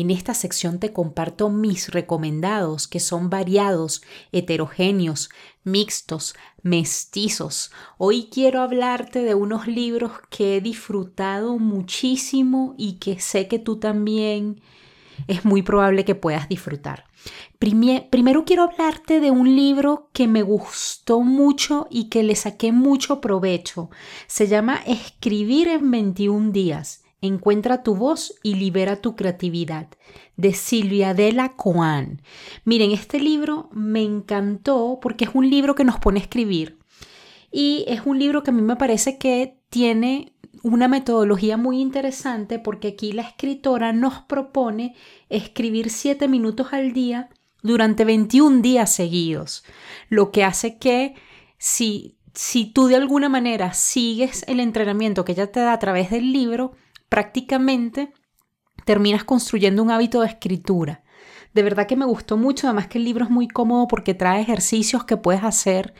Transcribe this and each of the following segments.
en esta sección te comparto mis recomendados que son variados, heterogéneos, mixtos, mestizos. Hoy quiero hablarte de unos libros que he disfrutado muchísimo y que sé que tú también es muy probable que puedas disfrutar. Primero quiero hablarte de un libro que me gustó mucho y que le saqué mucho provecho. Se llama Escribir en 21 días Encuentra tu voz y libera tu creatividad, de Silvia Della Coan. Miren, este libro me encantó porque es un libro que nos pone a escribir y es un libro que a mí me parece que tiene una metodología muy interesante porque aquí la escritora nos propone escribir 7 minutos al día durante 21 días seguidos, lo que hace que si, si tú de alguna manera sigues el entrenamiento que ella te da a través del libro, prácticamente terminas construyendo un hábito de escritura. De verdad que me gustó mucho, además que el libro es muy cómodo porque trae ejercicios que puedes hacer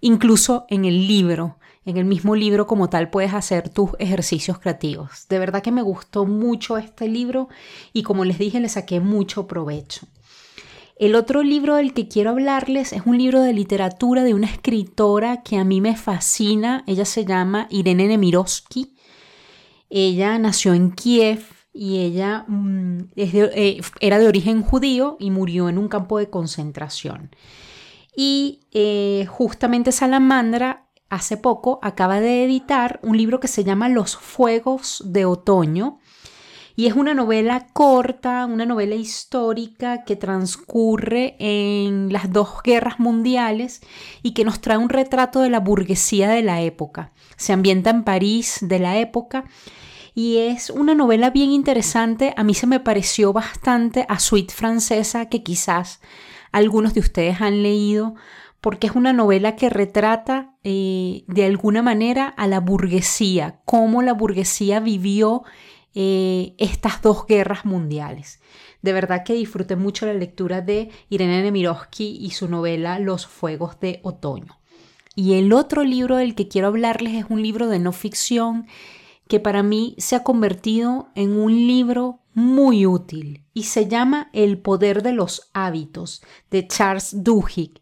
incluso en el libro. En el mismo libro como tal puedes hacer tus ejercicios creativos. De verdad que me gustó mucho este libro y como les dije le saqué mucho provecho. El otro libro del que quiero hablarles es un libro de literatura de una escritora que a mí me fascina. Ella se llama Irene Nemirovsky ella nació en Kiev y ella mm, eh, era de origen judío y murió en un campo de concentración. Y eh, justamente Salamandra hace poco acaba de editar un libro que se llama Los Fuegos de Otoño. Y es una novela corta, una novela histórica que transcurre en las dos guerras mundiales y que nos trae un retrato de la burguesía de la época. Se ambienta en París de la época y es una novela bien interesante. A mí se me pareció bastante a Suite Francesa, que quizás algunos de ustedes han leído, porque es una novela que retrata eh, de alguna manera a la burguesía, cómo la burguesía vivió eh, estas dos guerras mundiales. De verdad que disfruté mucho la lectura de Irene Nemirovsky y su novela Los Fuegos de Otoño. Y el otro libro del que quiero hablarles es un libro de no ficción que para mí se ha convertido en un libro muy útil y se llama El poder de los hábitos de Charles Duhigg.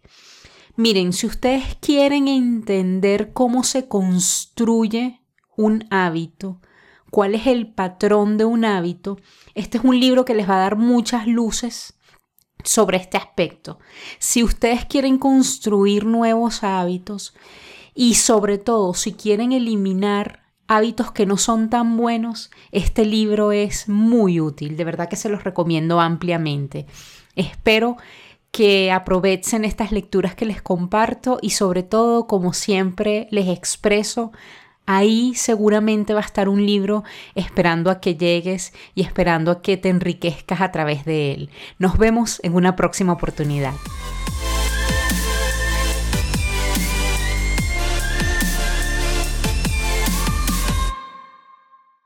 Miren, si ustedes quieren entender cómo se construye un hábito, cuál es el patrón de un hábito, este es un libro que les va a dar muchas luces sobre este aspecto. Si ustedes quieren construir nuevos hábitos y sobre todo si quieren eliminar hábitos que no son tan buenos, este libro es muy útil, de verdad que se los recomiendo ampliamente. Espero que aprovechen estas lecturas que les comparto y sobre todo, como siempre les expreso, ahí seguramente va a estar un libro esperando a que llegues y esperando a que te enriquezcas a través de él. Nos vemos en una próxima oportunidad.